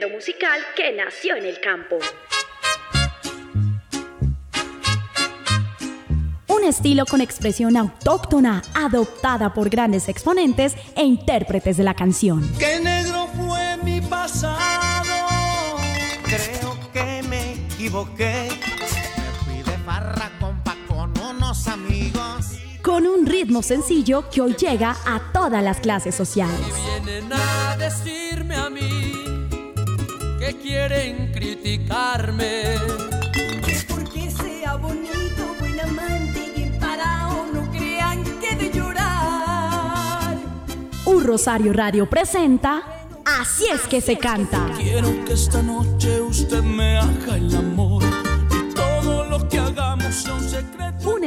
género musical que nació en el campo. Un estilo con expresión autóctona, adoptada por grandes exponentes e intérpretes de la canción. ¡Qué negro fue mi pasado! Creo que me equivoqué. Me fui de farra, compa, con unos amigos. Con un ritmo sencillo que hoy llega a todas las clases sociales. Quieren criticarme. Que porque sea bonito, buen amante y bien parado, no crean que de llorar. Un Rosario Radio presenta Así es que se canta. Quiero que esta noche usted me haga el amor y todo lo que hagamos sea un secreto.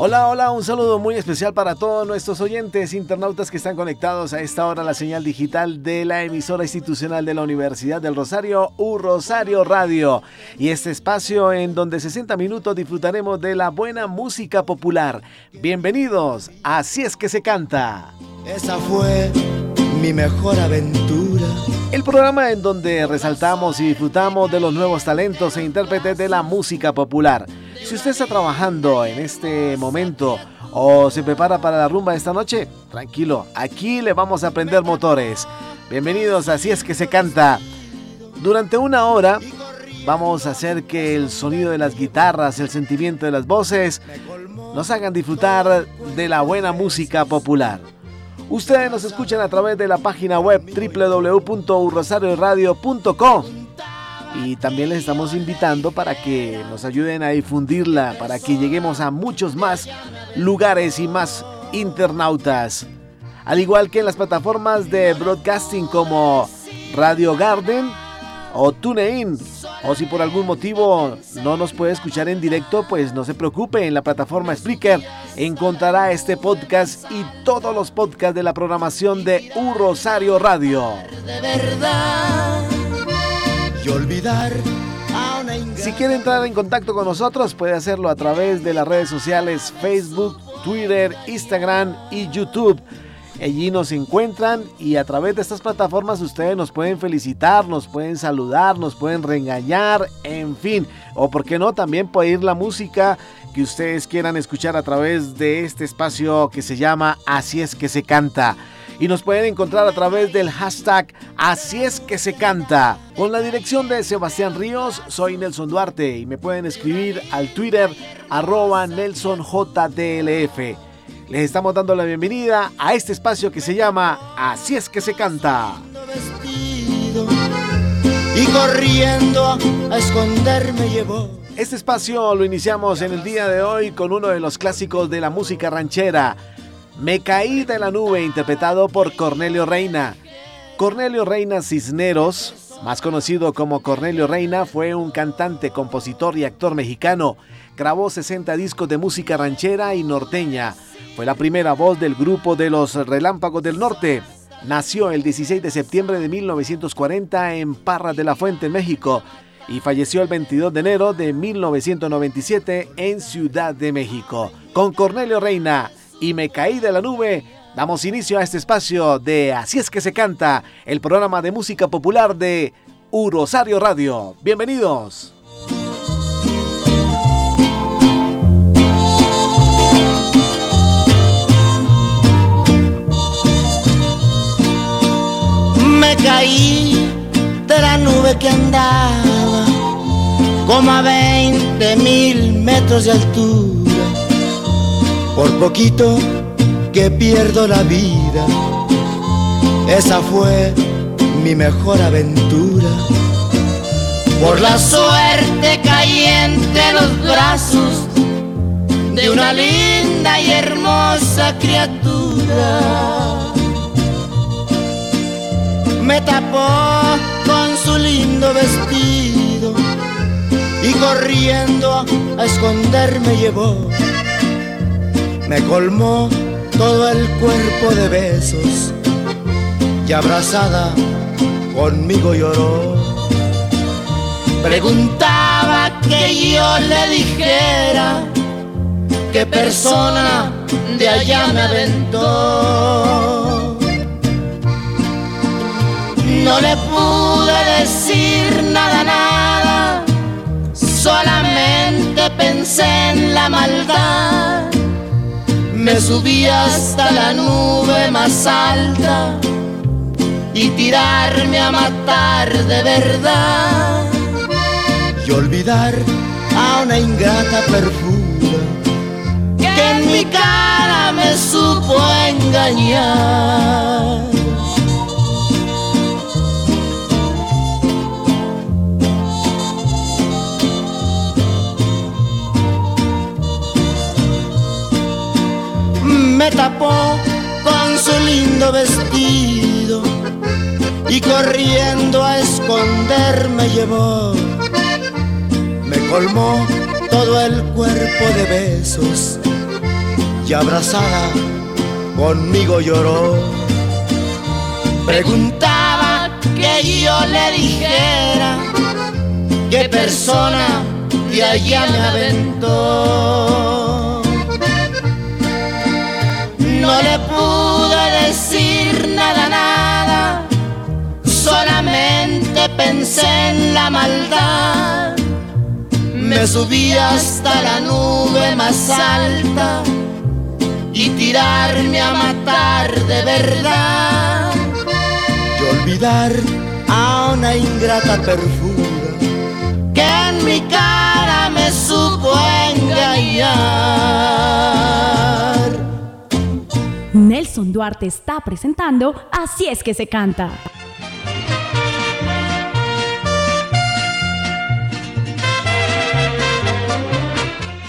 Hola, hola, un saludo muy especial para todos nuestros oyentes internautas que están conectados a esta hora a la señal digital de la emisora institucional de la Universidad del Rosario, U Rosario Radio. Y este espacio en donde 60 minutos disfrutaremos de la buena música popular. Bienvenidos, así es que se canta. Esa fue mi mejor aventura. El programa en donde resaltamos y disfrutamos de los nuevos talentos e intérpretes de la música popular. Si usted está trabajando en este momento o se prepara para la rumba esta noche, tranquilo, aquí le vamos a prender motores. Bienvenidos, así es que se canta. Durante una hora vamos a hacer que el sonido de las guitarras, el sentimiento de las voces, nos hagan disfrutar de la buena música popular. Ustedes nos escuchan a través de la página web www.urrosarioradio.com y también les estamos invitando para que nos ayuden a difundirla, para que lleguemos a muchos más lugares y más internautas. Al igual que en las plataformas de broadcasting como Radio Garden o TuneIn. O si por algún motivo no nos puede escuchar en directo, pues no se preocupe, en la plataforma Spreaker encontrará este podcast y todos los podcasts de la programación de U Rosario Radio. De verdad. Y olvidar a una Si quiere entrar en contacto con nosotros, puede hacerlo a través de las redes sociales Facebook, Twitter, Instagram y YouTube. Allí nos encuentran y a través de estas plataformas ustedes nos pueden felicitar, nos pueden saludar, nos pueden regañar, en fin. O por qué no, también puede ir la música que ustedes quieran escuchar a través de este espacio que se llama Así es que se canta. Y nos pueden encontrar a través del hashtag Así es que se canta. Con la dirección de Sebastián Ríos, soy Nelson Duarte y me pueden escribir al Twitter arroba NelsonJDLF. Les estamos dando la bienvenida a este espacio que se llama Así es que se canta. y corriendo a esconderme llevó. Este espacio lo iniciamos en el día de hoy con uno de los clásicos de la música ranchera, Me caí de la nube, interpretado por Cornelio Reina. Cornelio Reina Cisneros, más conocido como Cornelio Reina, fue un cantante, compositor y actor mexicano. Grabó 60 discos de música ranchera y norteña. Fue la primera voz del grupo de los Relámpagos del Norte. Nació el 16 de septiembre de 1940 en Parras de la Fuente, México, y falleció el 22 de enero de 1997 en Ciudad de México. Con Cornelio Reina y Me Caí de la Nube, damos inicio a este espacio de Así es que se canta, el programa de música popular de U Rosario Radio. Bienvenidos. Me caí de la nube que andaba como a 20 mil metros de altura. Por poquito que pierdo la vida, esa fue mi mejor aventura. Por la suerte caí entre los brazos de una linda y hermosa criatura me tapó con su lindo vestido y corriendo a esconderme llevó. Me colmó todo el cuerpo de besos y abrazada conmigo lloró. Preguntaba que yo le dijera qué persona de allá me aventó. No le pude decir nada, nada, solamente pensé en la maldad. Me subí hasta la nube más alta y tirarme a matar de verdad y olvidar a una ingrata perfuma que en mi cara me supo engañar. Me tapó con su lindo vestido y corriendo a esconderme llevó. Me colmó todo el cuerpo de besos y abrazada conmigo lloró. Preguntaba que yo le dijera qué persona de allá me aventó. No le pude decir nada, nada, solamente pensé en la maldad. Me subí hasta la nube más alta y tirarme a matar de verdad y olvidar a una ingrata perfura que en mi cara me supo engañar. Nelson Duarte está presentando Así es que se canta.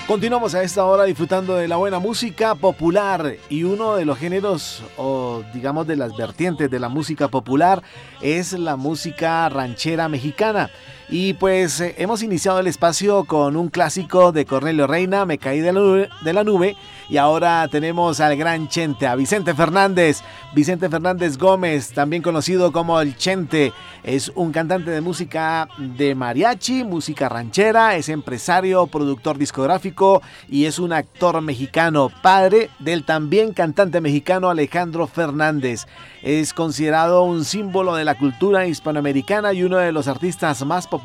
Continuamos a esta hora disfrutando de la buena música popular y uno de los géneros o digamos de las vertientes de la música popular es la música ranchera mexicana. Y pues eh, hemos iniciado el espacio con un clásico de Cornelio Reina, Me caí de la, nube, de la nube. Y ahora tenemos al gran Chente, a Vicente Fernández. Vicente Fernández Gómez, también conocido como el Chente, es un cantante de música de mariachi, música ranchera, es empresario, productor discográfico y es un actor mexicano, padre del también cantante mexicano Alejandro Fernández. Es considerado un símbolo de la cultura hispanoamericana y uno de los artistas más populares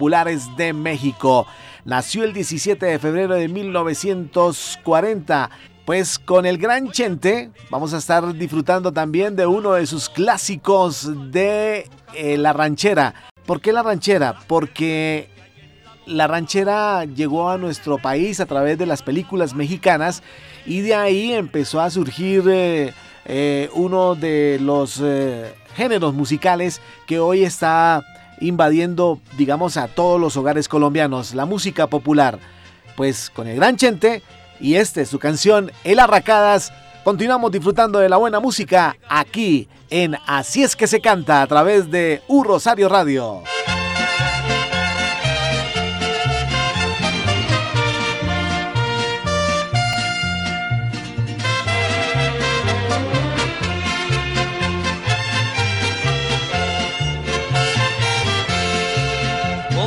de México. Nació el 17 de febrero de 1940. Pues con el gran Chente vamos a estar disfrutando también de uno de sus clásicos de eh, la ranchera. ¿Por qué la ranchera? Porque la ranchera llegó a nuestro país a través de las películas mexicanas y de ahí empezó a surgir eh, eh, uno de los géneros musicales que hoy está invadiendo, digamos, a todos los hogares colombianos, la música popular. Pues con el gran Chente y este es su canción El Arracadas. Continuamos disfrutando de la buena música aquí en Así es que se canta a través de U Rosario Radio.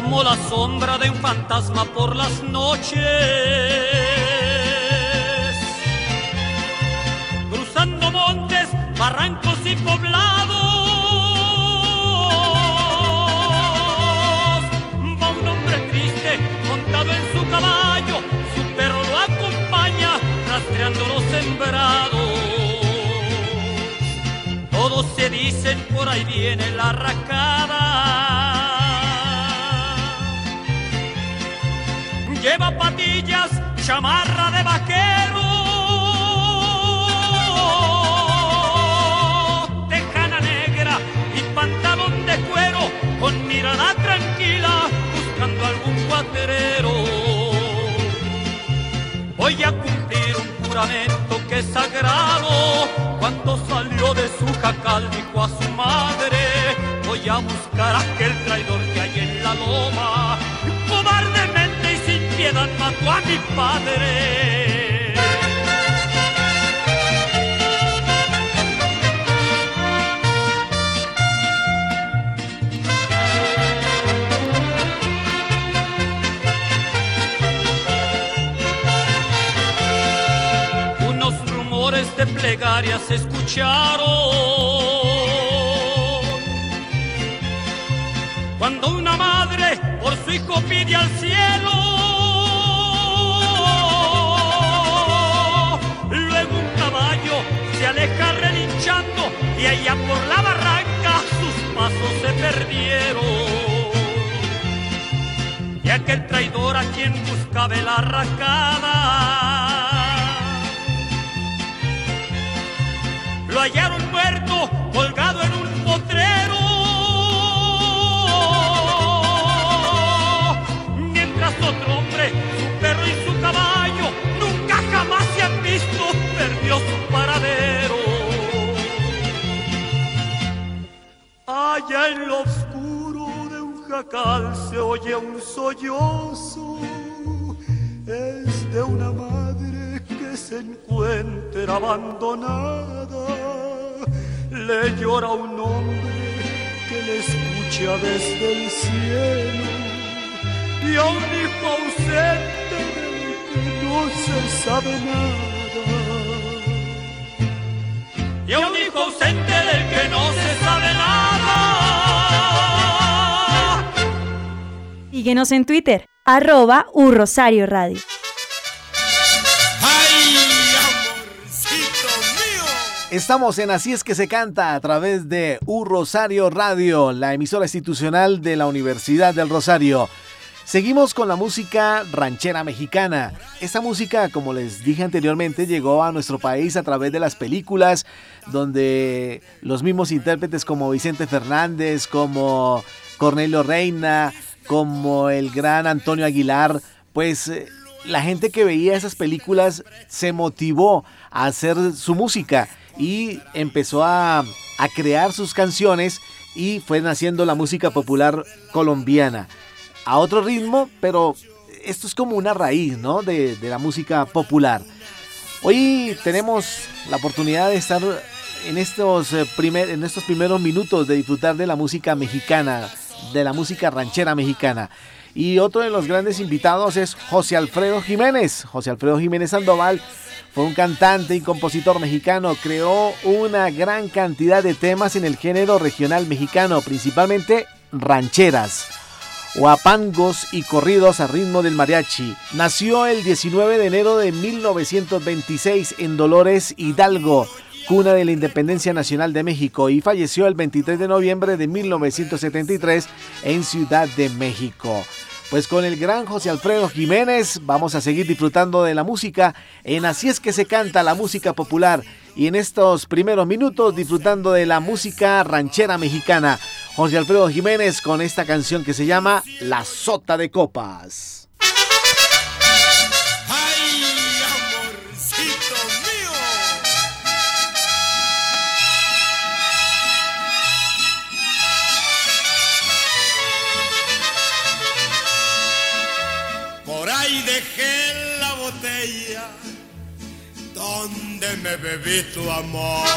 Como la sombra de un fantasma por las noches cruzando montes, barrancos y poblados. Va un hombre triste montado en su caballo, su perro lo acompaña rastreando los sembrados. Todos se dicen por ahí viene la racada. Chamarra de vaquero. tejana negra y pantalón de cuero, con mirada tranquila, buscando algún cuatrero. Voy a cumplir un juramento que es sagrado. Cuando salió de su jacal dijo a su madre, voy a buscar a aquel traidor que hay en la loma. Cobardemente y piedad mató a mi padre. Unos rumores de plegarias escucharon. Cuando una madre por su hijo pide al cielo. Aleja relinchando y allá por la barranca sus pasos se perdieron. Y aquel traidor a quien buscaba la arracada lo hallaron muerto, colgado en un potrero. Mientras otro hombre, su perro y su caballo, nunca jamás se han visto, perdió su Allá en lo oscuro de un jacal se oye un sollozo, es de una madre que se encuentra abandonada. Le llora un hombre que le escucha desde el cielo y a un hijo ausente del que no se sabe nada. Y a un hijo ausente del que no se sabe nada. Síguenos en Twitter, arroba Rosario Radio. Estamos en Así es que se canta a través de U Rosario Radio, la emisora institucional de la Universidad del Rosario. Seguimos con la música ranchera mexicana. Esta música, como les dije anteriormente, llegó a nuestro país a través de las películas, donde los mismos intérpretes como Vicente Fernández, como Cornelio Reina, como el gran Antonio Aguilar, pues eh, la gente que veía esas películas se motivó a hacer su música y empezó a, a crear sus canciones y fue naciendo la música popular colombiana. A otro ritmo, pero esto es como una raíz ¿no? de, de la música popular. Hoy tenemos la oportunidad de estar en estos, eh, primer, en estos primeros minutos de disfrutar de la música mexicana, de la música ranchera mexicana. Y otro de los grandes invitados es José Alfredo Jiménez. José Alfredo Jiménez Sandoval fue un cantante y compositor mexicano. Creó una gran cantidad de temas en el género regional mexicano, principalmente rancheras guapangos y corridos a ritmo del mariachi. Nació el 19 de enero de 1926 en Dolores Hidalgo, cuna de la independencia nacional de México, y falleció el 23 de noviembre de 1973 en Ciudad de México. Pues con el gran José Alfredo Jiménez vamos a seguir disfrutando de la música en Así es que se canta la música popular y en estos primeros minutos disfrutando de la música ranchera mexicana. José Alfredo Jiménez con esta canción que se llama La Sota de Copas. Me bebí tu amor.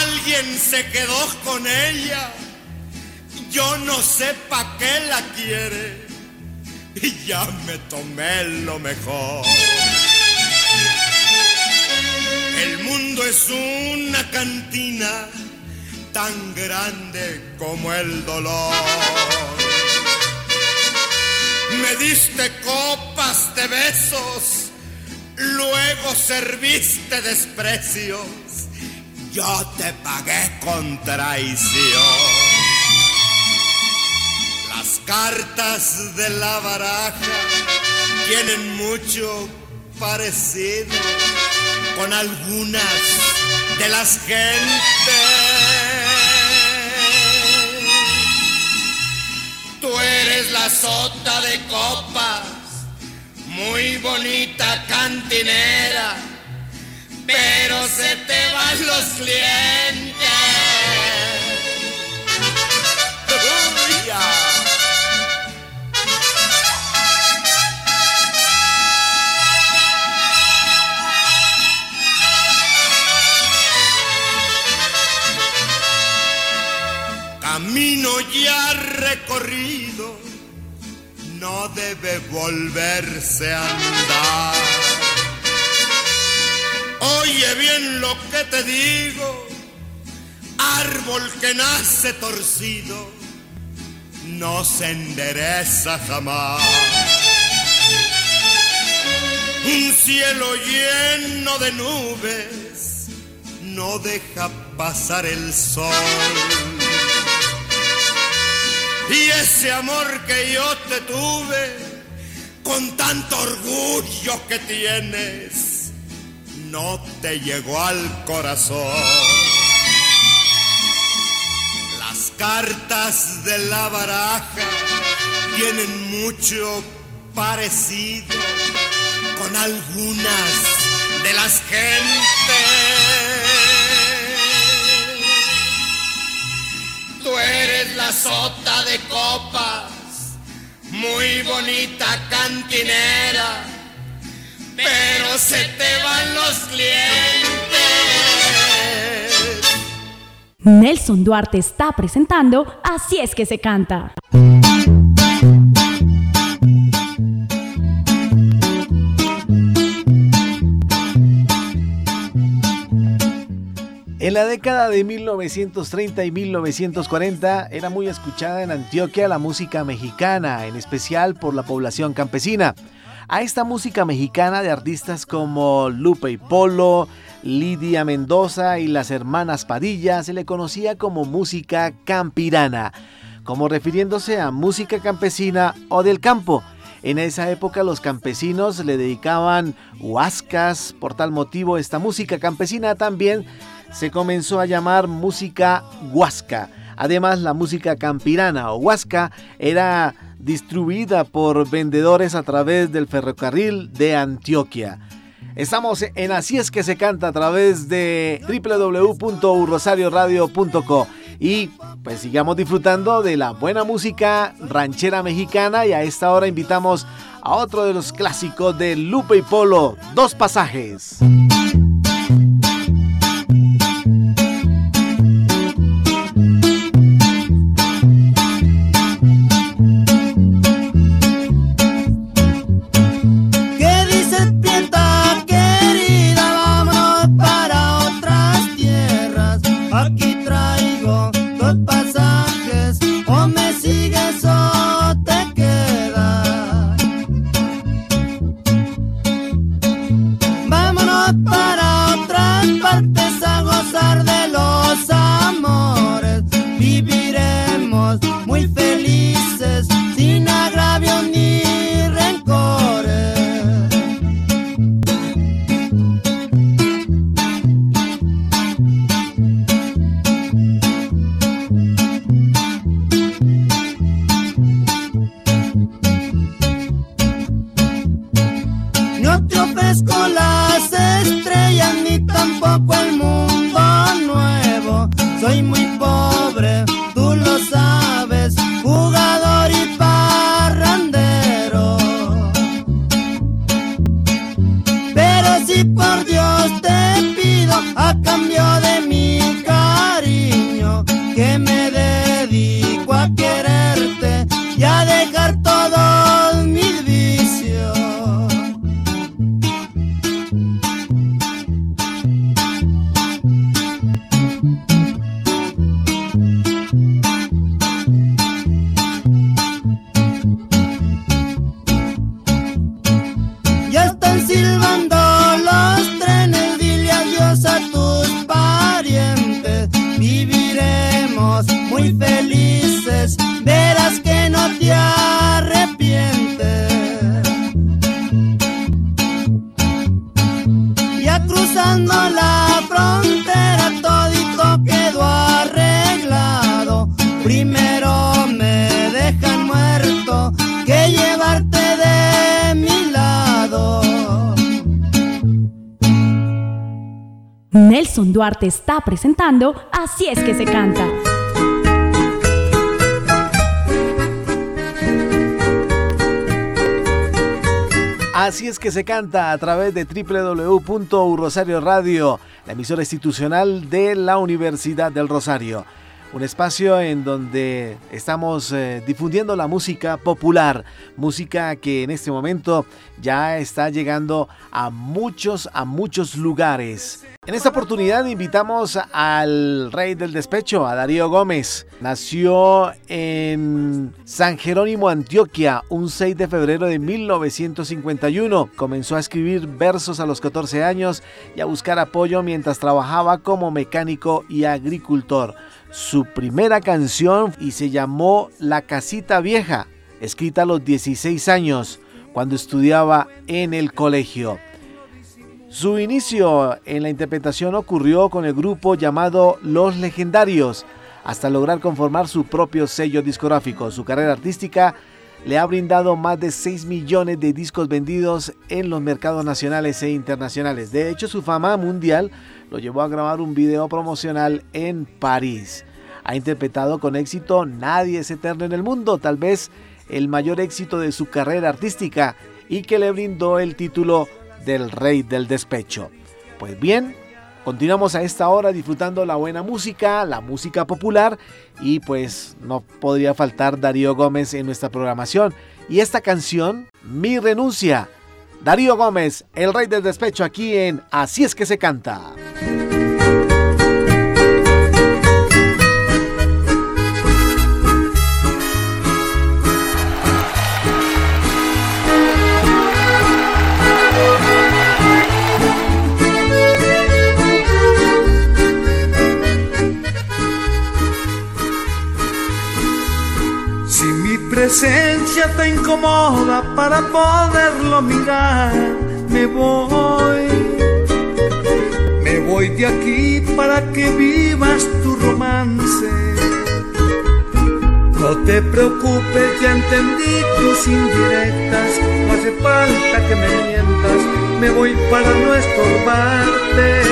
Alguien se quedó con ella, yo no sé pa' qué la quiere y ya me tomé lo mejor. El mundo es una cantina tan grande como el dolor. Me diste copas de besos, luego serviste desprecios, yo te pagué con traición. Las cartas de la baraja tienen mucho parecido con algunas de las gentes. Tú eres la sota de copas, muy bonita cantinera, pero se te van los clientes. Debe volverse a andar. Oye bien lo que te digo, árbol que nace torcido, no se endereza jamás. Un cielo lleno de nubes no deja pasar el sol. Y ese amor que yo te tuve, con tanto orgullo que tienes, no te llegó al corazón. Las cartas de la baraja tienen mucho parecido con algunas de las gentes. Tú eres la sota de copas, muy bonita cantinera, pero se te van los clientes. Nelson Duarte está presentando Así es que se canta. En la década de 1930 y 1940 era muy escuchada en Antioquia la música mexicana, en especial por la población campesina. A esta música mexicana de artistas como Lupe y Polo, Lidia Mendoza y las hermanas Padilla se le conocía como música campirana, como refiriéndose a música campesina o del campo. En esa época los campesinos le dedicaban huascas, por tal motivo esta música campesina también se comenzó a llamar música huasca. Además, la música campirana o huasca era distribuida por vendedores a través del ferrocarril de Antioquia. Estamos en Así es que se canta a través de www.urrosarioradio.co y pues sigamos disfrutando de la buena música ranchera mexicana y a esta hora invitamos a otro de los clásicos de Lupe y Polo, Dos Pasajes. soy muy Duarte está presentando Así es que se canta. Así es que se canta a través de www.urrosario Radio, la emisora institucional de la Universidad del Rosario. un espacio en donde estamos eh, difundiendo la música popular, música que en este momento ya está llegando a muchos, a muchos lugares. En esta oportunidad invitamos al rey del despecho, a Darío Gómez. Nació en San Jerónimo, Antioquia, un 6 de febrero de 1951. Comenzó a escribir versos a los 14 años y a buscar apoyo mientras trabajaba como mecánico y agricultor. Su primera canción y se llamó La Casita Vieja, escrita a los 16 años, cuando estudiaba en el colegio. Su inicio en la interpretación ocurrió con el grupo llamado Los Legendarios, hasta lograr conformar su propio sello discográfico. Su carrera artística le ha brindado más de 6 millones de discos vendidos en los mercados nacionales e internacionales. De hecho, su fama mundial lo llevó a grabar un video promocional en París. Ha interpretado con éxito Nadie es eterno en el mundo, tal vez el mayor éxito de su carrera artística y que le brindó el título del rey del despecho. Pues bien, continuamos a esta hora disfrutando la buena música, la música popular y pues no podría faltar Darío Gómez en nuestra programación. Y esta canción, Mi renuncia. Darío Gómez, el rey del despecho aquí en Así es que se canta. Presencia te incomoda para poderlo mirar. Me voy, me voy de aquí para que vivas tu romance. No te preocupes, ya entendí tus indirectas. No hace falta que me mientas, me voy para no estorbarte.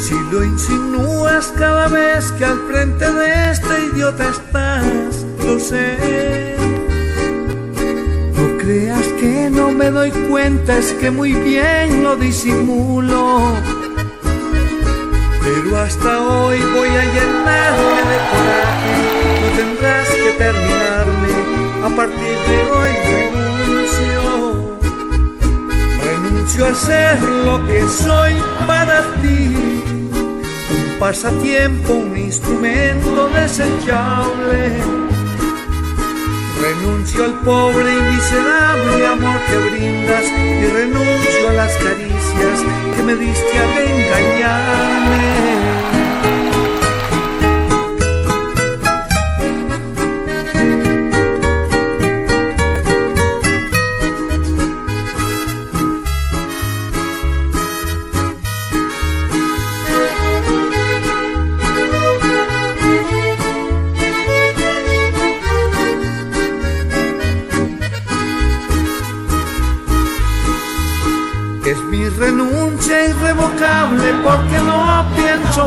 Si lo insinúas cada vez que al frente de este idiota estás lo sé. No creas que no me doy cuenta, es que muy bien lo disimulo. Pero hasta hoy voy a llenarme de coraje, no tendrás que terminarme, a partir de hoy renuncio. Renuncio a ser lo que soy para ti, un pasatiempo, un instrumento desechable Renuncio al pobre y miserable amor que brindas y renuncio a las caricias que me diste al engañarme.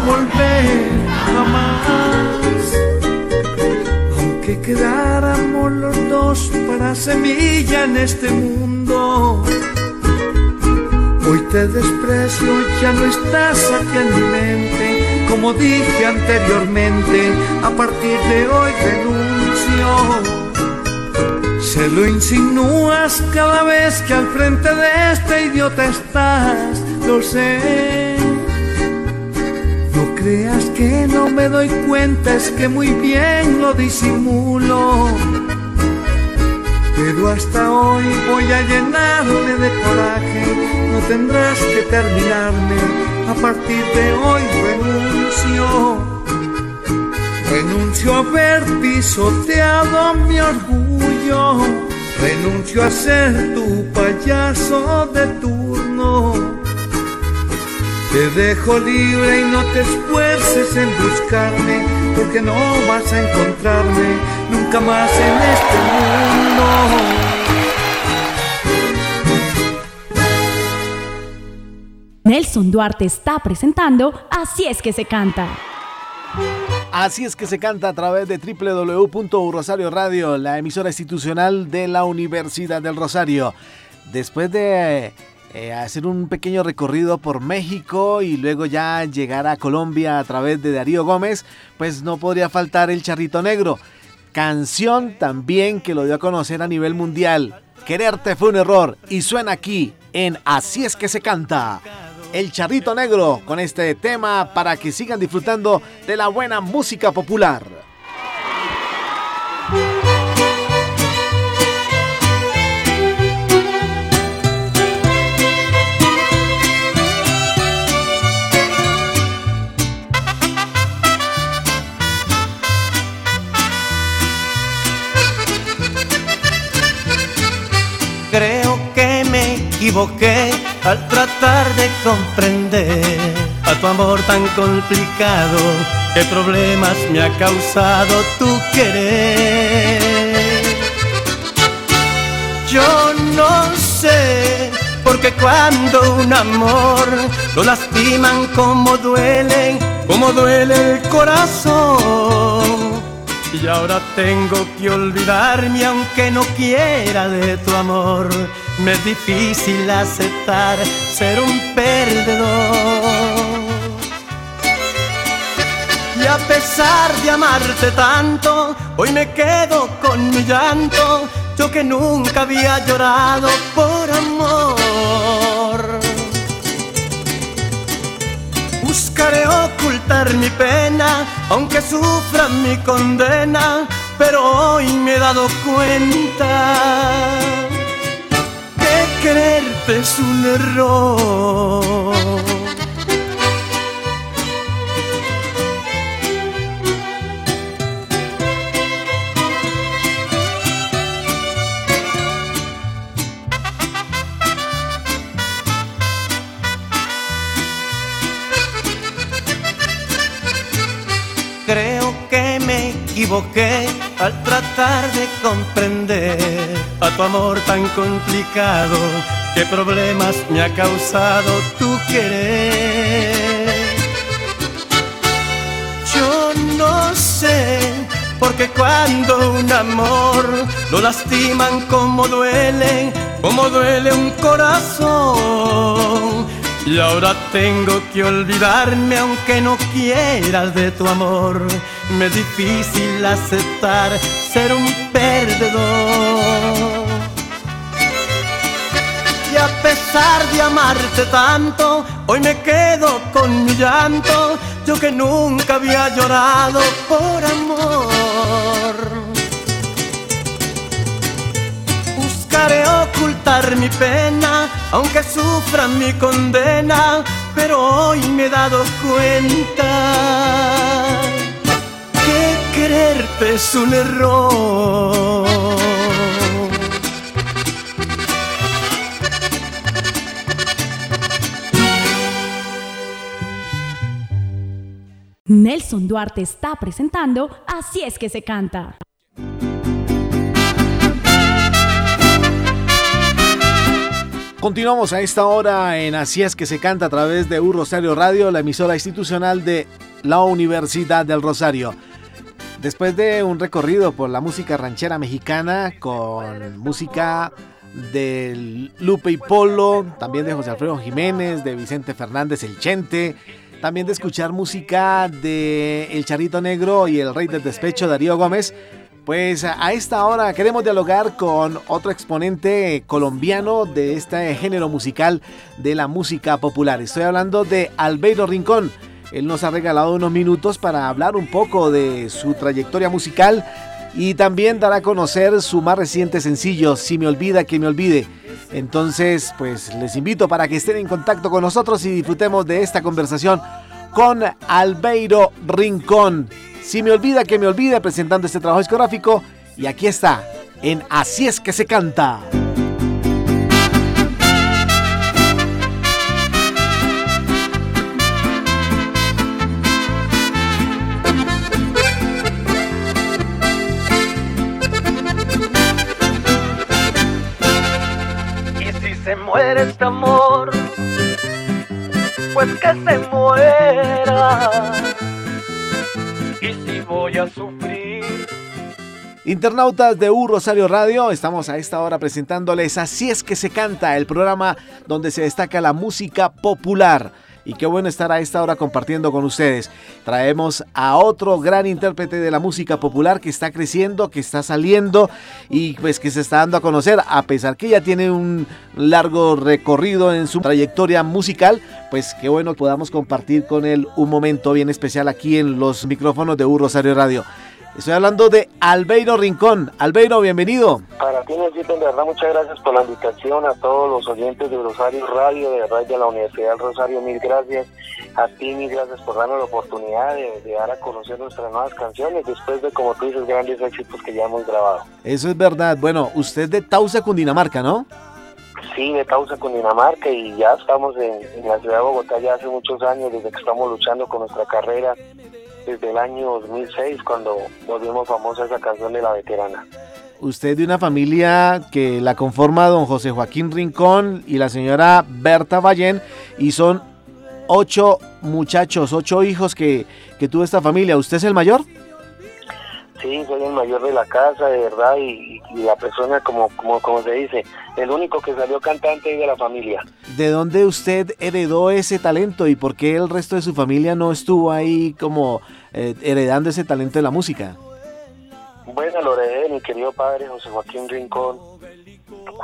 Volver jamás. Aunque quedáramos los dos para semilla en este mundo. Hoy te desprecio, ya no estás aquí en mi mente. Como dije anteriormente, a partir de hoy renuncio. Se lo insinúas cada vez que al frente de este idiota estás, lo sé. Creas que no me doy cuenta, es que muy bien lo disimulo. Pero hasta hoy voy a llenarme de coraje, no tendrás que terminarme, a partir de hoy renuncio. Renuncio a haber pisoteado mi orgullo renuncio a ser tu payaso de turno. Te dejo libre y no te esfuerces en buscarme, porque no vas a encontrarme nunca más en este mundo. Nelson Duarte está presentando Así es que se canta. Así es que se canta a través de www.rosario Radio, la emisora institucional de la Universidad del Rosario. Después de eh, hacer un pequeño recorrido por México y luego ya llegar a Colombia a través de Darío Gómez, pues no podría faltar el Charrito Negro. Canción también que lo dio a conocer a nivel mundial. Quererte fue un error y suena aquí en Así es que se canta. El Charrito Negro con este tema para que sigan disfrutando de la buena música popular. Equivoqué al tratar de comprender a tu amor tan complicado. ¿Qué problemas me ha causado tu querer? Yo no sé, porque cuando un amor lo lastiman como duele, como duele el corazón. Y ahora tengo que olvidarme aunque no quiera de tu amor. Me es difícil aceptar ser un perdedor. Y a pesar de amarte tanto, hoy me quedo con mi llanto. Yo que nunca había llorado por amor. Buscaré ocultar mi pena, aunque sufra mi condena, pero hoy me he dado cuenta quererte es un error. Creo que me equivoqué al tratar de comprender a tu amor tan complicado. ¿Qué problemas me ha causado tu querer? Yo no sé, porque cuando un amor lo lastiman como duele, como duele un corazón. Y ahora tengo que olvidarme aunque no quieras de tu amor. Me es difícil aceptar ser un perdedor. Y a pesar de amarte tanto, hoy me quedo con mi llanto. Yo que nunca había llorado por amor. Buscaré ocultar mi pena, aunque sufra mi condena, pero hoy me he dado cuenta que quererte es un error. Nelson Duarte está presentando Así es que se canta. Continuamos a esta hora en Así es que se canta a través de U Rosario Radio, la emisora institucional de la Universidad del Rosario. Después de un recorrido por la música ranchera mexicana con música de Lupe y Polo, también de José Alfredo Jiménez, de Vicente Fernández El Chente, también de escuchar música de El Charrito Negro y el Rey del Despecho Darío Gómez, pues a esta hora queremos dialogar con otro exponente colombiano de este género musical de la música popular. Estoy hablando de Albeiro Rincón. Él nos ha regalado unos minutos para hablar un poco de su trayectoria musical y también dará a conocer su más reciente sencillo, Si me olvida que me olvide. Entonces, pues les invito para que estén en contacto con nosotros y disfrutemos de esta conversación con Albeiro Rincón. Si me olvida que me olvide presentando este trabajo discográfico y aquí está en Así es que se canta. Muere este amor, pues que se muera. Sufrir, Internautas de U Rosario Radio, estamos a esta hora presentándoles Así es que se canta, el programa donde se destaca la música popular. Y qué bueno estar a esta hora compartiendo con ustedes. Traemos a otro gran intérprete de la música popular que está creciendo, que está saliendo y pues que se está dando a conocer, a pesar que ya tiene un largo recorrido en su trayectoria musical, pues qué bueno podamos compartir con él un momento bien especial aquí en los micrófonos de U Rosario Radio. Estoy hablando de Albeiro Rincón. Albeiro, bienvenido. Para ti, Necesito, de verdad, muchas gracias por la invitación a todos los oyentes de Rosario Radio, de verdad, de la Universidad del Rosario, mil gracias. A ti, mil gracias por darnos la oportunidad de, dar a conocer nuestras nuevas canciones después de, como tú dices, grandes éxitos que ya hemos grabado. Eso es verdad. Bueno, usted de Tausa, Cundinamarca, ¿no? Sí, de Tausa, Cundinamarca, y ya estamos en, en la ciudad de Bogotá ya hace muchos años, desde que estamos luchando con nuestra carrera desde el año 2006 cuando volvimos famosa esa canción de la veterana. Usted de una familia que la conforma don José Joaquín Rincón y la señora Berta Ballén y son ocho muchachos, ocho hijos que, que tuvo esta familia. ¿Usted es el mayor? Sí, soy el mayor de la casa, de verdad, y, la persona, como, como, como se dice, el único que salió cantante de la familia. ¿De dónde usted heredó ese talento y por qué el resto de su familia no estuvo ahí como eh, heredando ese talento de la música? Bueno, lo heredé de mi querido padre José Joaquín Rincón.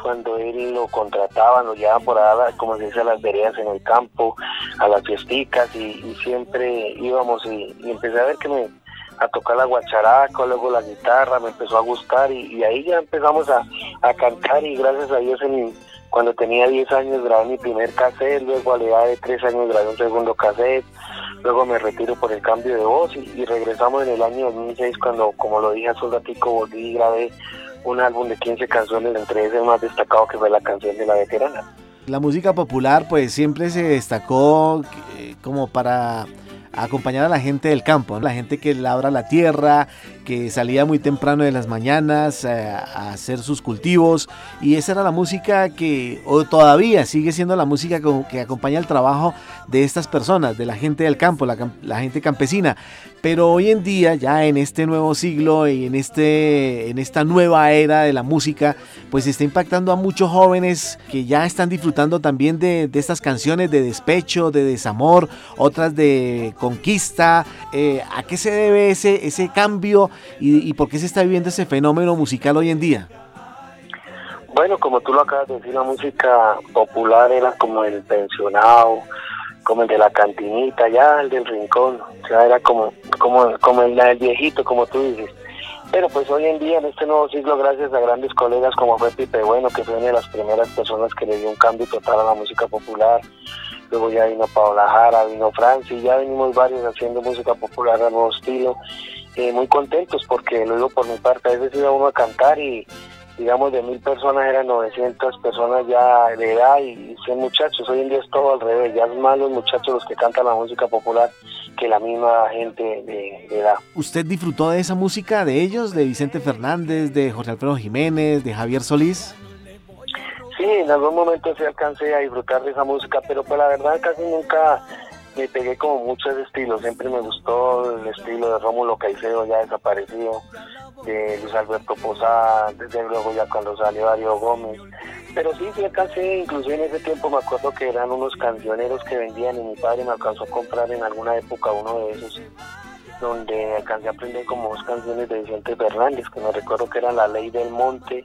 Cuando él lo contrataban, lo llevaban por allá, como se dice, a las veredas en el campo, a las fiesticas, y, siempre íbamos y empecé a ver que me a tocar la guacharaca, luego la guitarra, me empezó a gustar y, ahí ya empezamos a, cantar y gracias a Dios en cuando tenía 10 años grabé mi primer cassette, luego a la edad de 3 años grabé un segundo cassette, luego me retiro por el cambio de voz y, regresamos en el año 2006 cuando, como lo dije hace un ratico, volví y grabé un álbum de 15 canciones, entre ese más destacado que fue la canción de La Veterana. La música popular pues siempre se destacó eh, como para acompañar a la gente del campo, la gente que labra la tierra, que salía muy temprano de las mañanas eh, a hacer sus cultivos y esa era la música que o todavía sigue siendo la música que acompaña el trabajo de estas personas, de la gente del campo, la, gente campesina. Pero hoy en día, ya en este nuevo siglo y en, este, en esta nueva era de la música, pues está impactando a muchos jóvenes que ya están disfrutando también de, estas canciones de despecho, de desamor, otras de conquista. Eh, ¿A qué se debe ese, ese cambio y, por qué se está viviendo ese fenómeno musical hoy en día? Bueno, como tú lo acabas de decir, la música popular era como el pensionado, como el de la cantinita, ya el del rincón, o sea, era como, como, como el, viejito, como tú dices. Pero pues hoy en día, en este nuevo siglo, gracias a grandes colegas como fue Pipe Bueno, que fue una de las primeras personas que le dio un cambio total a la música popular, luego ya vino Paola Jara, vino Francis, ya venimos varios haciendo música popular a nuevo estilo, eh, muy contentos porque lo digo por mi parte, a veces iba uno a cantar y digamos de mil personas eran 900 personas ya de edad y 100 muchachos, hoy en día es todo al revés, ya es más los muchachos los que cantan la música popular que la misma gente de, de edad. ¿Usted disfrutó de esa música de ellos, de Vicente Fernández, de Jorge Alfredo Jiménez, de Javier Solís? Sí, en algún momento sí alcancé a disfrutar de esa música, pero pues la verdad casi nunca me pegué como muchos estilos, siempre me gustó el estilo de Rómulo Caicedo ya desaparecido, de Luis Alberto Posada, desde luego ya cuando salió Darío Gómez, pero sí, sí alcancé, inclusive en ese tiempo me acuerdo que eran unos cancioneros que vendían y mi padre me alcanzó a comprar en alguna época uno de esos, donde alcancé a aprender como dos canciones de Vicente Fernández, que me recuerdo que era La Ley del Monte,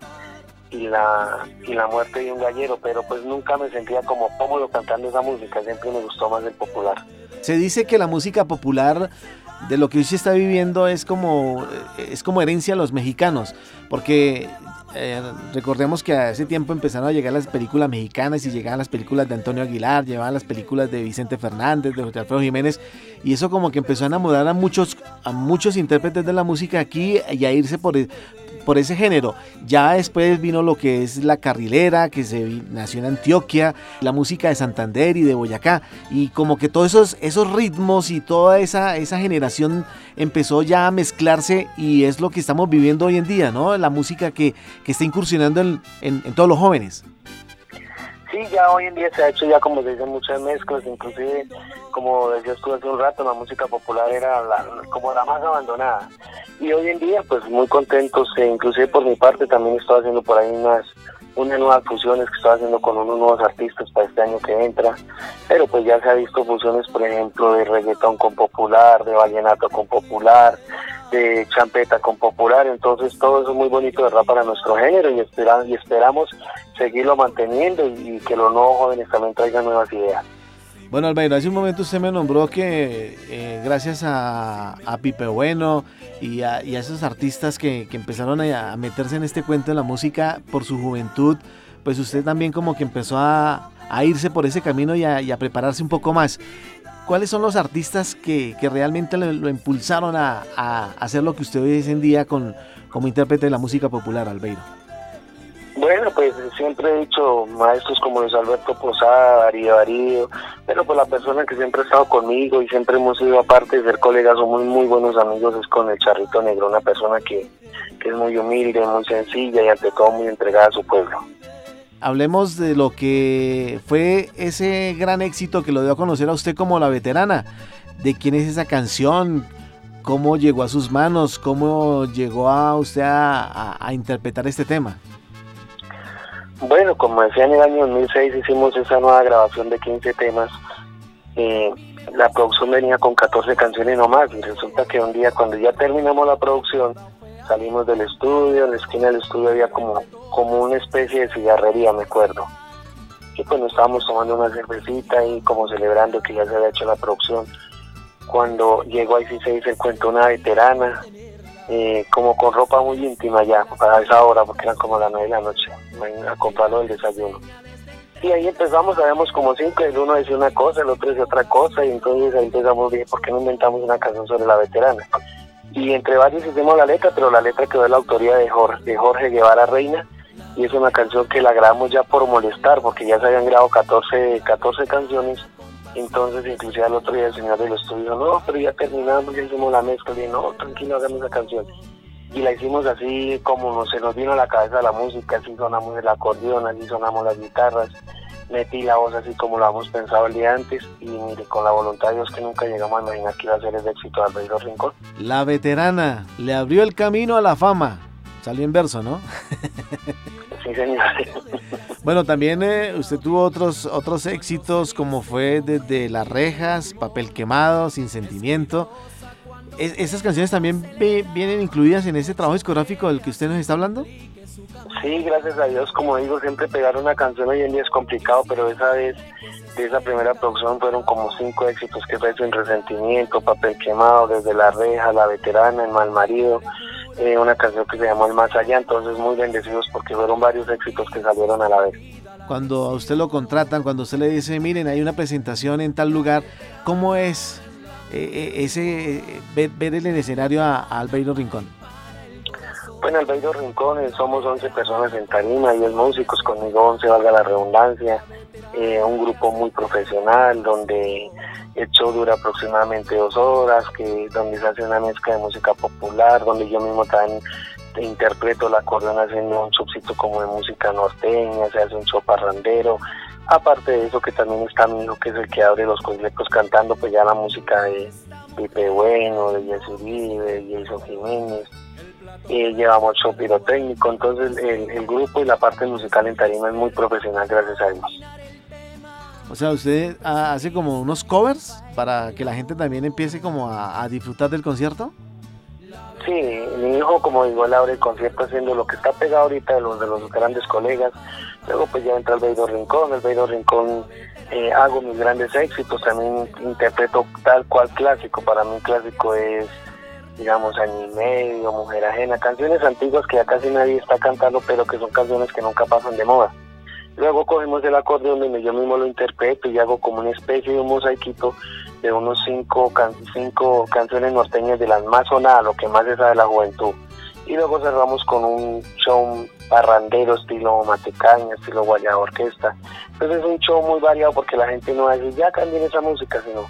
y la, y la muerte de un gallero, pero pues nunca me sentía como cómodo cantando esa música, siempre me gustó más el popular. Se dice que la música popular de lo que hoy se está viviendo es como, es como herencia a los mexicanos, porque eh, recordemos que hace tiempo empezaron a llegar las películas mexicanas y llegaban las películas de Antonio Aguilar, llevaban las películas de Vicente Fernández, de José Alfredo Jiménez, y eso como que empezó a enamorar a muchos, a muchos intérpretes de la música aquí y a irse por, por ese género. Ya después vino lo que es la carrilera, que se nació en Antioquia, la música de Santander y de Boyacá, y como que todos esos, esos ritmos y toda esa, esa generación empezó ya a mezclarse y es lo que estamos viviendo hoy en día, ¿no? La música que, que está incursionando en, en, todos los jóvenes. Sí, ya hoy en día se ha hecho ya como se dicen muchas mezclas, inclusive como decías tú hace un rato, la música popular era como la más abandonada. Y hoy en día pues muy contentos, e inclusive por mi parte también estoy haciendo por ahí unas unas nuevas fusiones que estoy haciendo con unos nuevos artistas para este año que entra, pero pues ya se ha visto fusiones por ejemplo de reggaetón con popular, de vallenato con popular, de champeta con popular, entonces todo eso es muy bonito de verdad para nuestro género y, y esperamos seguirlo manteniendo y, que los nuevos jóvenes también traigan nuevas ideas. Bueno, Albeiro, hace un momento usted me nombró que eh, gracias a, Pipe Bueno y a, esos artistas que, empezaron a, meterse en este cuento de la música por su juventud, pues usted también como que empezó a, irse por ese camino y a, prepararse un poco más. ¿Cuáles son los artistas que, realmente lo, impulsaron a, hacer lo que usted hoy en día con, como intérprete de la música popular, Albeiro? Bueno, pues siempre he dicho maestros como Luis Alberto Posada, Darío Darío, pero pues la persona que siempre ha estado conmigo y siempre hemos sido aparte de ser colegas, somos muy buenos amigos, es con el Charrito Negro, una persona que, que es muy humilde, muy sencilla y ante todo muy entregada a su pueblo. Hablemos de lo que fue ese gran éxito que lo dio a conocer a usted como la veterana. ¿De quién es esa canción? ¿Cómo llegó a sus manos? ¿Cómo llegó a usted a interpretar este tema? Bueno, como decía en el año 2006 hicimos esa nueva grabación de 15 temas. Eh, la producción venía con 14 canciones nomás y resulta que un día cuando ya terminamos la producción salimos del estudio, en la esquina del estudio había como, como una especie de cigarrería, me acuerdo. Y pues nos estábamos tomando una cervecita y como celebrando que ya se había hecho la producción. Cuando llegó se dice el cuento una veterana, eh, como con ropa muy íntima ya para esa hora, porque eran como las nueve de la noche, a comprarlo del desayuno. Y ahí empezamos, sabemos como cinco, el uno decía una cosa, el otro decía otra cosa, y entonces ahí empezamos, bien, ¿por qué no inventamos una canción sobre la veterana? Y entre varios hicimos la letra, pero la letra quedó en la autoría de Jorge, de Jorge Guevara Reina, y es una canción que la grabamos ya por molestar, porque ya se habían grabado 14, 14 canciones, entonces, inclusive al otro día el señor del estudio, no, pero ya terminamos, ya hicimos la mezcla. Y no, tranquilo, hagamos la canción. Y la hicimos así como se nos vino a la cabeza la música, así sonamos el acordeón, así sonamos las guitarras. Metí la voz así como lo habíamos pensado el día antes y mire, con la voluntad de Dios que nunca llegamos a imaginar que iba a ser el éxito de Albeiro Rincón. La veterana le abrió el camino a la fama. Salió en verso, ¿no? sí, señor. Bueno, también eh, usted tuvo otros, otros éxitos como fue desde Las Rejas, Papel Quemado, Sin Sentimiento. ¿Esas canciones también vienen incluidas en ese trabajo discográfico del que usted nos está hablando? Sí, gracias a Dios, como digo, siempre pegar una canción hoy en día es complicado, pero esa vez, de esa primera producción fueron como cinco éxitos que fue Sin Resentimiento, Papel Quemado, Desde la Reja, La Veterana, El Mal Marido, eh, una canción que se llamó El Más Allá, entonces muy bendecidos porque fueron varios éxitos que salieron a la vez. Cuando a usted lo contratan, cuando usted le dice, miren, hay una presentación en tal lugar, ¿cómo es eh, eh, ese ver, en el escenario a, Albeiro Rincón? Bueno, Albeiro Rincón, somos 11 personas en tarima, 10 músicos, conmigo 11, valga la redundancia, un grupo muy profesional donde el show dura aproximadamente dos horas, que donde se hace una mezcla de música popular, donde yo mismo también interpreto la acordeón haciendo un showcito como de música norteña, se hace un show parrandero. Aparte de eso que también está mi hijo que es el que abre los conciertos cantando pues ya la música de Pipe Bueno, de Jesse de Jason Jiménez. y llevamos show pirotécnico, entonces el, el grupo y la parte musical en tarima es muy profesional, gracias a Dios. O sea, usted hace como unos covers para que la gente también empiece como a, disfrutar del concierto. Sí, mi hijo, como digo, él abre el concierto haciendo lo que está pegado ahorita de los de los grandes colegas. Luego pues ya entra el Beiro Rincón, el Beiro Rincón eh, hago mis grandes éxitos, también interpreto tal cual clásico. Para mí clásico es, digamos, Año y Medio, Mujer Ajena, canciones antiguas que ya casi nadie está cantando, pero que son canciones que nunca pasan de moda. Luego cogemos el acordeón donde yo mismo lo interpreto y hago como una especie de un mosaiquito de unos cinco, cinco canciones norteñas de las más sonadas, lo que más se sabe de la juventud. Y luego cerramos con un show parrandero estilo matecaña, estilo guayaba orquesta. Entonces es un show muy variado porque la gente no decir, ya cambien esa música, sino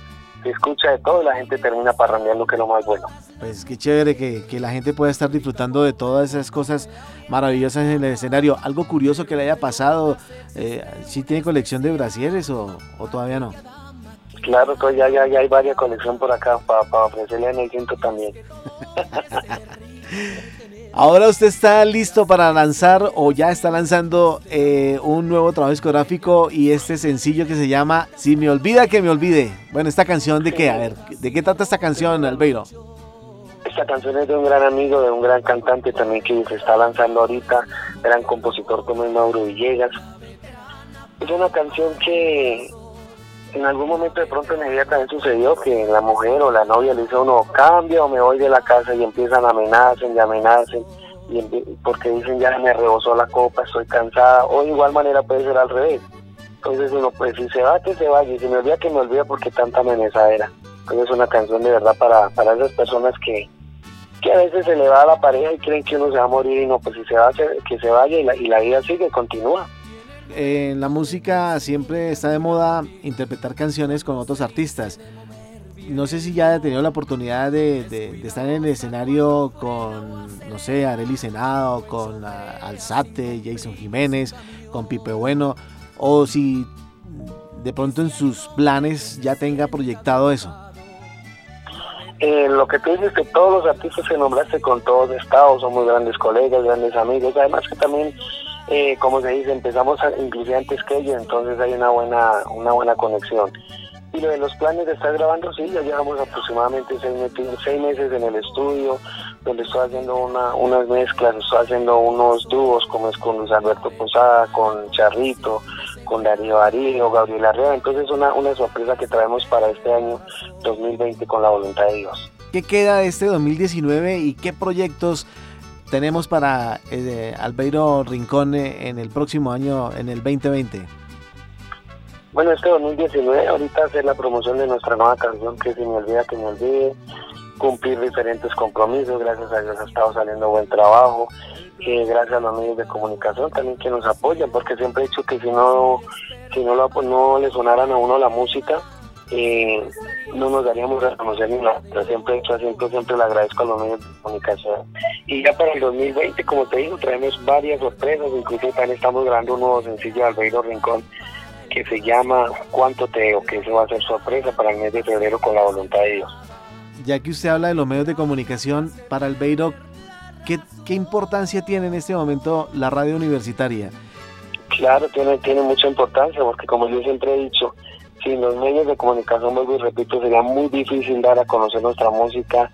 escucha de todo y la gente termina parrandeando, que es lo más bueno. Pues qué chévere que, que, la gente pueda estar disfrutando de todas esas cosas maravillosas en el escenario. Algo curioso que le haya pasado, eh, ¿sí tiene colección de brasieres o, o todavía no? Claro, pues ya, ya, ya hay varias colecciones por acá para ofrecerle en el quinto también. Ahora usted está listo para lanzar o ya está lanzando eh, un nuevo trabajo discográfico y este sencillo que se llama Si me olvida que me olvide. Bueno, esta canción de qué? A ver, ¿de qué trata esta canción, Albeiro? Esta canción es de un gran amigo, de un gran cantante también que se está lanzando ahorita, gran compositor como es Mauro Villegas. Es una canción que en algún momento de pronto en mi vida también sucedió que la mujer o la novia le dice a uno, cambia o me voy de la casa y empiezan a amenazar y amenazar y porque dicen ya me rebosó la copa, estoy cansada, o de igual manera puede ser al revés. Entonces uno, pues si se va, que se vaya, y si me olvida, que me olvida porque tanta amenazadera. Entonces es una canción de verdad para, para esas personas que, que a veces se le va a la pareja y creen que uno se va a morir y no, pues si se va, que se vaya y la, y la vida sigue, continúa en la música siempre está de moda interpretar canciones con otros artistas. No sé si ya ha tenido la oportunidad de, estar en el escenario con, no sé, Arely Senado, con Alzate, Jason Jiménez, con Pipe Bueno, o si de pronto en sus planes ya tenga proyectado eso. Eh, lo que tú dices que todos los artistas que nombraste con todos estados somos grandes colegas, grandes amigos, además que también eh, como se dice, empezamos a, inclusive antes que ellos, entonces hay una buena, una buena conexión. Y lo de los planes de estar grabando, sí, ya llevamos aproximadamente seis, meses en el estudio, donde estoy haciendo una, unas mezclas, estoy haciendo unos dúos, como es con Luis Alberto Posada, con Charrito, con Darío Darío, Gabriel Arrea. Entonces una, una sorpresa que traemos para este año 2020 con la voluntad de Dios. ¿Qué queda de este 2019 y qué proyectos tenemos para eh, Albeiro Rincón en el próximo año, en el 2020? Bueno, este 2019, ahorita hacer la promoción de nuestra nueva canción, que si me olvida, que me olvide, cumplir diferentes compromisos, gracias a Dios ha estado saliendo buen trabajo, eh, gracias a los medios de comunicación también que nos apoyan, porque siempre he dicho que si no, si no, lo, no le sonaran a uno la música, eh, no nos daríamos a conocer ni nada. Pero siempre, siempre, siempre le agradezco a los medios de comunicación. Y ya para el 2020, como te digo, traemos varias sorpresas. Incluso también estamos grabando un nuevo sencillo de Albeiro Rincón que se llama Cuánto te o que eso va a ser sorpresa para el mes de febrero con la voluntad de Dios. Ya que usted habla de los medios de comunicación, para Albeiro, ¿qué, qué importancia tiene en este momento la radio universitaria? Claro, tiene, tiene mucha importancia porque como yo siempre he dicho, sin los medios de comunicación, vuelvo y repito, sería muy difícil dar a conocer nuestra música.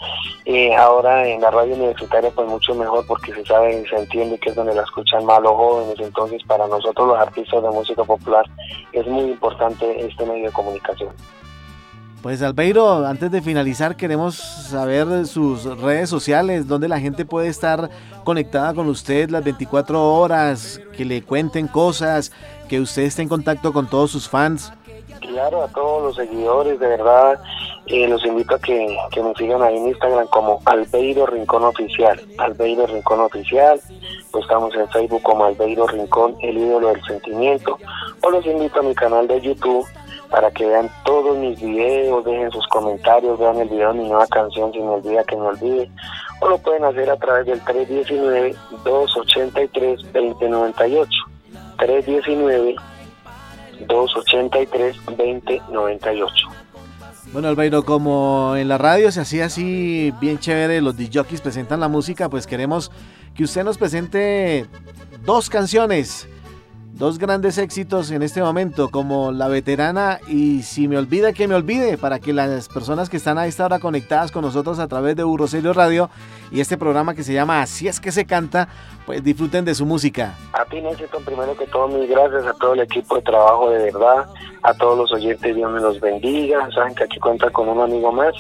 Eh, ahora en la radio universitaria, pues mucho mejor porque se sabe y se entiende que es donde la escuchan más los jóvenes. Entonces, para nosotros los artistas de música popular es muy importante este medio de comunicación. Pues Albeiro, antes de finalizar queremos saber sus redes sociales, donde la gente puede estar conectada con usted las 24 horas, que le cuenten cosas, que usted esté en contacto con todos sus fans. Claro, a todos los seguidores, de verdad, eh, los invito a que, me sigan ahí en Instagram como Albeiro Rincón Oficial. Albeiro Rincón Oficial, pues estamos en Facebook como Albeiro Rincón, el ídolo del sentimiento. O los invito a mi canal de YouTube para que vean todos mis videos, dejen sus comentarios, vean el video de mi nueva canción, si me olvida que me olvide. O lo pueden hacer a través del 319-283-2098. 319 283-2098. Bueno, Albeiro, como en la radio se hacía así bien chévere, los DJs presentan la música, pues queremos que usted nos presente dos canciones, dos grandes éxitos en este momento, como La Veterana y Si me olvida que me olvide, para que las personas que están a esta hora conectadas con nosotros a través de Eurocelio Radio y este programa que se llama Así es que se canta, pues disfruten de su música. A ti necesito primero que todo mil gracias a todo el equipo de trabajo de verdad, a todos los oyentes, Dios me los bendiga, saben que aquí cuenta con un amigo más.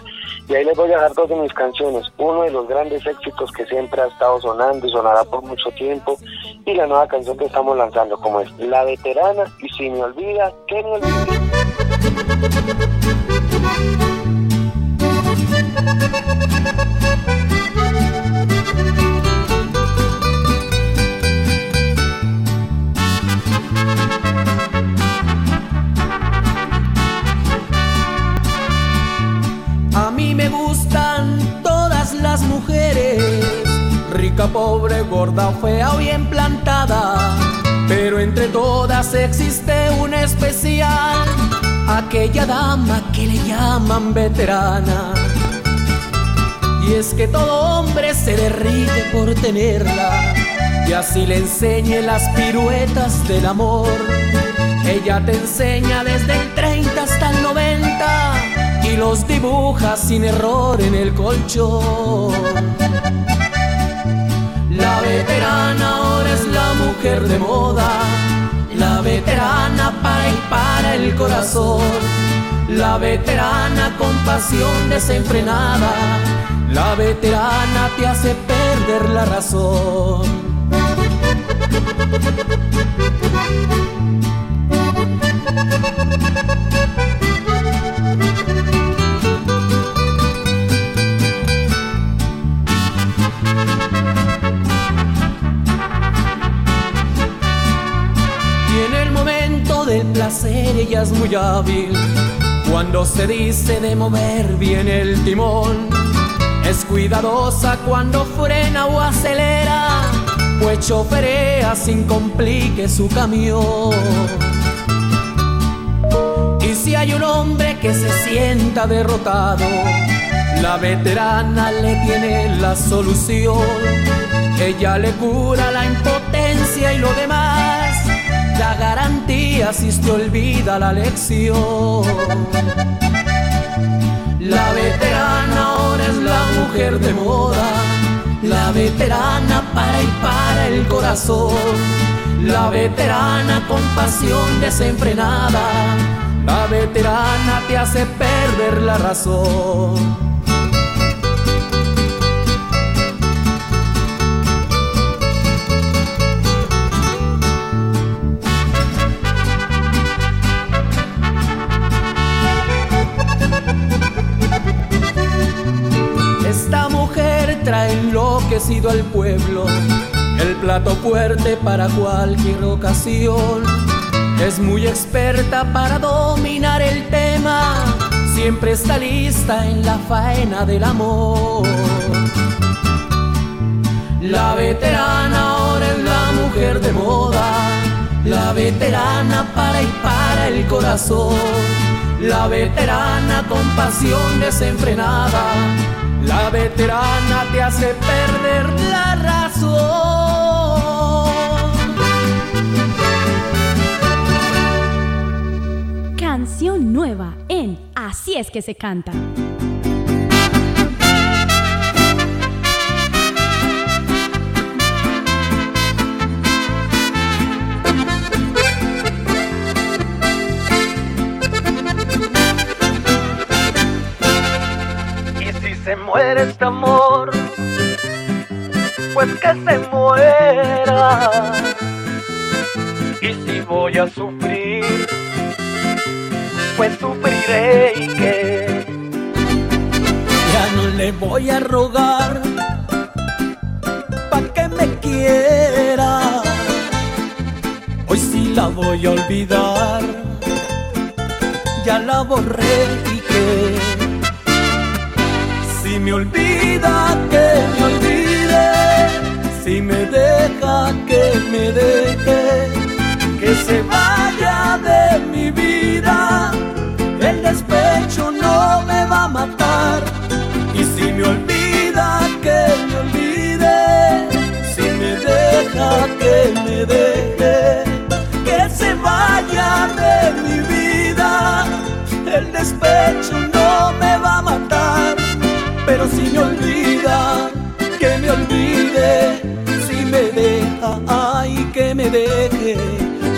Y ahí les voy a dejar dos de mis canciones, uno de los grandes éxitos que siempre ha estado sonando y sonará por mucho tiempo. Y la nueva canción que estamos lanzando como es La Veterana y si me olvida, que me olvide. Me gustan todas las mujeres, rica, pobre, gorda o fea o bien plantada, pero entre todas existe una especial. aquella dama que le llaman veterana. Y es que todo hombre se derrite por tenerla, y así le enseñe las piruetas del amor. Ella te enseña desde el 30 hasta el 90 y los dibuja sin error en el colchón. La veterana ahora es la mujer de moda, la veterana para y para el corazón, la veterana con pasión desenfrenada, la veterana te hace perder la razón. Ella es muy hábil. Cuando se dice de mover bien el timón, es cuidadosa cuando frena o acelera, pues choferea sin complique su camión. Y si hay un hombre que se sienta derrotado, la veterana le tiene la solución. Ella le cura la impotencia y lo demás la garantía si te olvida la lección. La veterana ahora es la mujer de moda, la veterana para y para el corazón, la veterana con pasión desenfrenada, la veterana te hace perder la razón. Trae enloquecido al pueblo, el plato fuerte para cualquier ocasión. Es muy experta para dominar el tema, siempre está lista en la faena del amor. La veterana ahora es la mujer de moda, la veterana para y para el corazón, la veterana con pasión desenfrenada la veterana te hace perder la razón. Canción nueva en Así es que se canta. Se muere este amor, pues que se muera. Y si voy a sufrir, pues sufriré y que ya no le voy a rogar pa' que me quiera. Hoy sí la voy a olvidar, ya la borré y que me olvida, que me olvide. Si me deja, que me deje. Que se vaya de mi vida. El despecho no me va a matar. Y si me olvida, que me olvide. Si me deja, que me deje. Que se vaya de mi vida. El despecho no deje,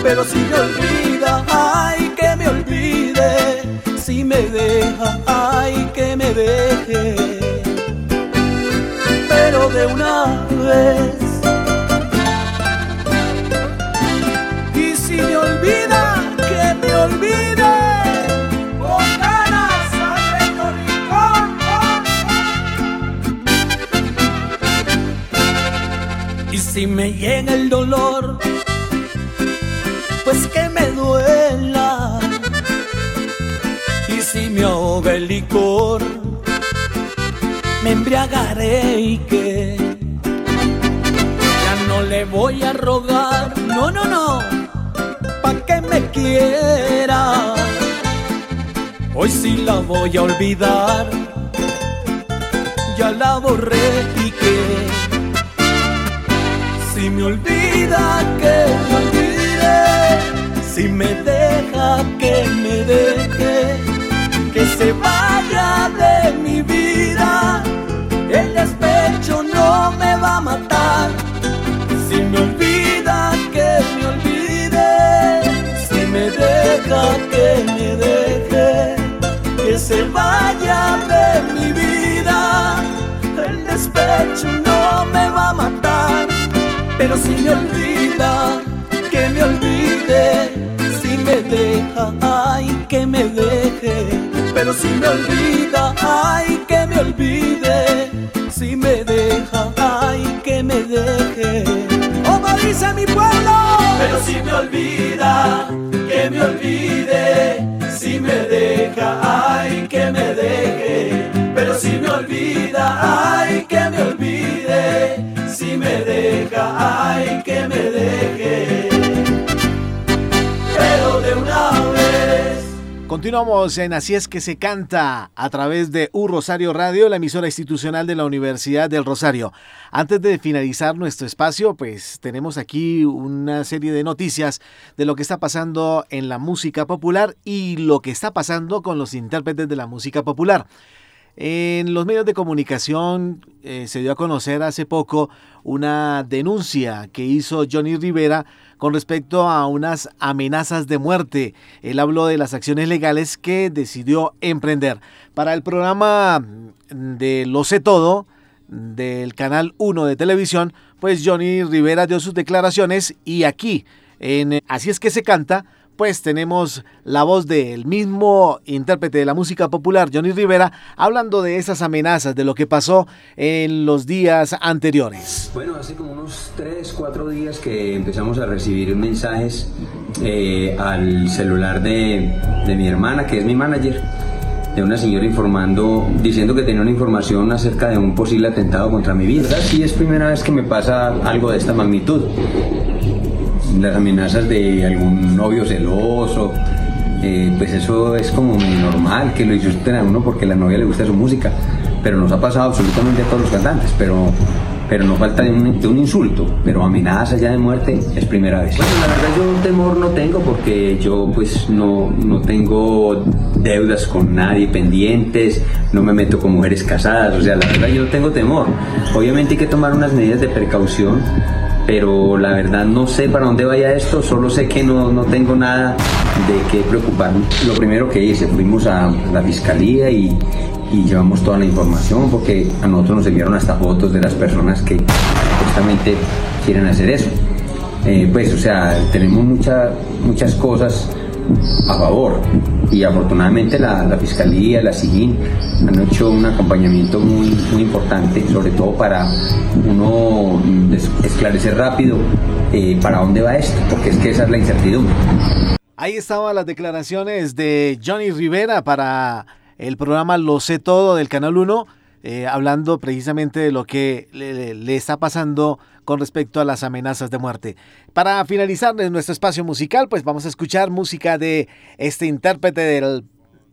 pero si me olvida, ay, que me olvide, si me deja, ay, que me deje, pero de una vez. Y si me olvida, que me olvide. si me llega el dolor, duela. Y si me ahoga el licor, me embriagaré y que ya no le voy a rogar, no, no, no, pa' que me quiera. Hoy sí la voy a olvidar. Ya la borré y que si me olvida que me deja que me deje, que se vaya de mi vida. El despecho no me va a matar. Si me olvida que me olvide, si me deja que me deje, que se vaya de mi vida. El despecho no me va a matar, pero si me olvida, que me olvide, me deja, ay, que me deje, pero si me olvida, ay, que me olvide, si me deja, ay, que me deje. Como dice mi pueblo, pero si me olvida, que me olvide, si me deja, ay, que me deje, pero si me olvida, ay, que me olvide, Continuamos en Así es que se canta a través de U Rosario Radio, la emisora institucional de la Universidad del Rosario. Antes de finalizar nuestro espacio, pues tenemos aquí una serie de noticias de lo que está pasando en la música popular y lo que está pasando con los intérpretes de la música popular. En los medios de comunicación eh, se dio a conocer hace poco una denuncia que hizo Johnny Rivera con respecto a unas amenazas de muerte. Él habló de las acciones legales que decidió emprender. Para el programa de Lo sé todo del canal 1 de televisión, pues Johnny Rivera dio sus declaraciones y aquí en Así es que se canta, pues tenemos la voz del mismo intérprete de la música popular, Johnny Rivera, hablando de esas amenazas, de lo que pasó en los días anteriores. Bueno, hace como unos 3, 4 días que empezamos a recibir mensajes eh, al celular de, de mi hermana, que es mi manager, de una señora informando, diciendo que tenía una información acerca de un posible atentado contra mi vida. Sí, es primera vez que me pasa algo de esta magnitud las amenazas de algún novio celoso, eh, pues eso es como normal que lo insulten a uno porque a la novia le gusta su música, pero nos ha pasado absolutamente a todos los cantantes, pero, pero no falta de un, de un insulto, pero amenazas ya de muerte es primera vez. Bueno, la verdad yo temor no tengo porque yo pues no, no tengo deudas con nadie pendientes, no me meto con mujeres casadas, o sea, la verdad yo no tengo temor. Obviamente hay que tomar unas medidas de precaución pero la verdad no sé para dónde vaya esto, solo sé que no, no tengo nada de qué preocuparme. Lo primero que hice, fuimos a la fiscalía y, y llevamos toda la información porque a nosotros nos enviaron hasta fotos de las personas que justamente quieren hacer eso. Eh, pues, o sea, tenemos mucha, muchas cosas a favor y afortunadamente la, la Fiscalía, la SIGIN han hecho un acompañamiento muy, muy importante, sobre todo para uno esclarecer rápido eh, para dónde va esto, porque es que esa es la incertidumbre. Ahí estaban las declaraciones de Johnny Rivera para el programa Lo sé todo del Canal 1, eh, hablando precisamente de lo que le, está pasando con respecto a las amenazas de muerte. Para finalizar nuestro espacio musical, pues vamos a escuchar música de este intérprete del,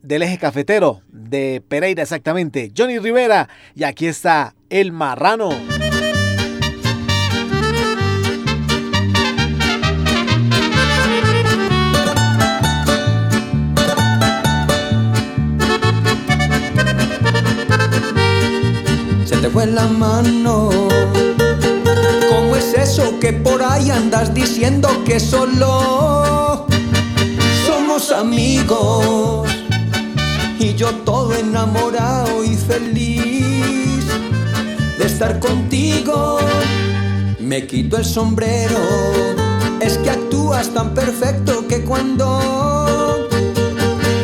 del eje cafetero, de Pereira exactamente, Johnny Rivera, y aquí está El Marrano. Te fue la mano. ¿Cómo es eso que por ahí andas diciendo que solo somos amigos? Y yo todo enamorado y feliz de estar contigo. Me quito el sombrero, es que actúas tan perfecto que cuando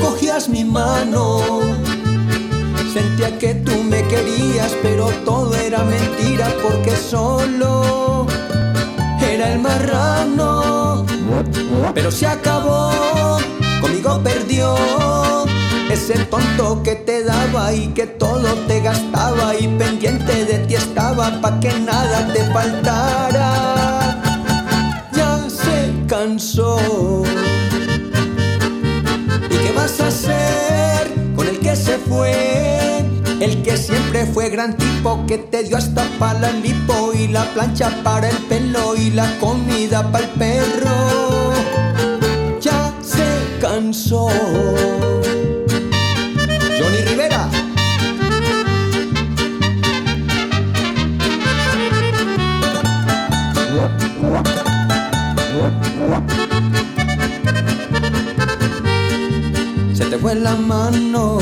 cogías mi mano Sentía que tú me querías, pero todo era mentira porque solo era el marrano. Pero se acabó, conmigo perdió ese tonto que te daba y que todo te gastaba y pendiente de ti estaba pa' que nada te faltara. Ya se cansó. ¿Y qué vas a hacer? El que siempre fue gran tipo, que te dio hasta para el lipo y la plancha para el pelo y la comida para el perro. Ya se cansó. Johnny Rivera. Se te fue la mano.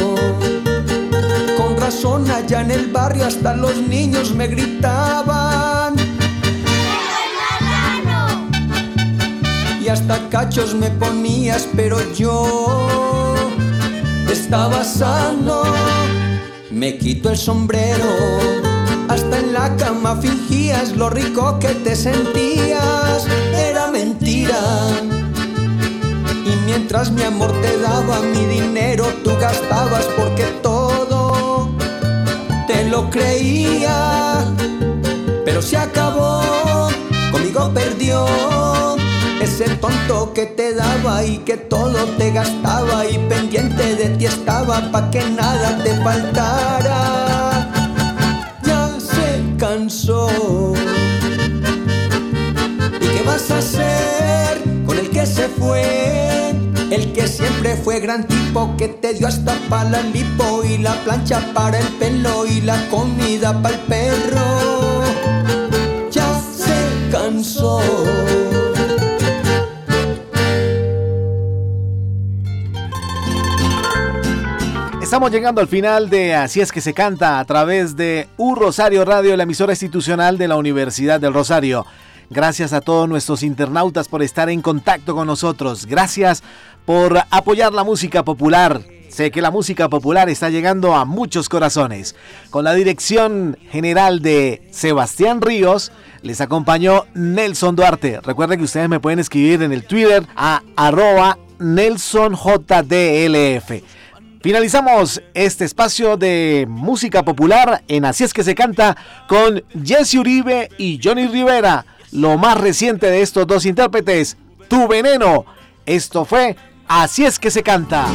Razón allá en el barrio hasta los niños me gritaban. Y hasta cachos me ponías, pero yo estaba sano. Me quito el sombrero, hasta en la cama fingías lo rico que te sentías. Era mentira. Y mientras mi amor te daba mi dinero, tú gastabas porque todo lo creía. Pero se acabó, conmigo perdió. Ese tonto que te daba y que todo te gastaba y pendiente de ti estaba pa' que nada te faltara. Ya se cansó. ¿Y qué vas a hacer con el que se fue? El que siempre fue gran tipo, que te dio hasta para la lipo y la plancha para el pelo y la comida para el perro. Ya se cansó. Estamos llegando al final de Así es que se canta a través de U Rosario Radio, la emisora institucional de la Universidad del Rosario. Gracias a todos nuestros internautas por estar en contacto con nosotros. Gracias por apoyar la música popular. Sé que la música popular está llegando a muchos corazones. Con la dirección general de Sebastián Ríos, les acompañó Nelson Duarte. Recuerden que ustedes me pueden escribir en el Twitter a arroba NelsonJDLF. Finalizamos este espacio de música popular en Así es que se canta con Jesse Uribe y Johnny Rivera. Lo más reciente de estos dos intérpretes, Tu Veneno. Esto fue Así es que se canta.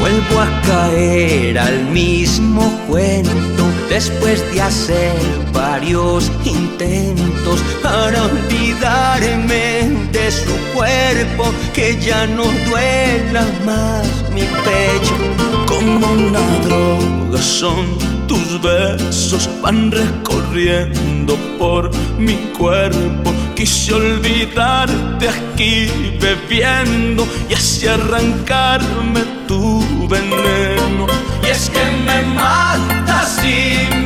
Vuelvo a caer al mismo cuento después de hacer varios intentos para olvidarme de su cuerpo, que ya no duela más mi pecho. Como una droga son tus besos, van recorriendo por mi cuerpo. Quise olvidarte aquí bebiendo y así arrancarme tu veneno. Y es que me matas y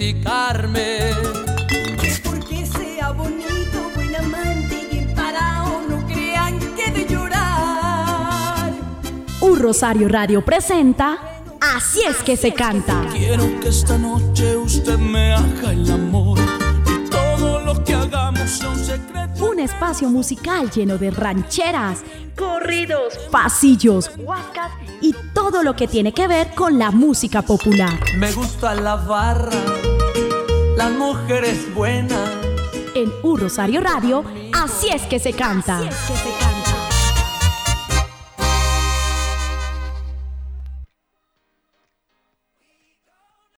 criticarme. Porque sea bonito, buen amante y parado, no crean que de llorar. Un Rosario Radio presenta Así es que se canta. Quiero que esta noche usted me haga el amor y todo lo que hagamos sea un secreto. Un espacio musical lleno de rancheras, corridos, pasillos, huascas y todo lo que tiene que ver con la música popular. Me gusta la barra, las mujeres buenas. En U Rosario Radio, así es que se canta. Así es que se canta.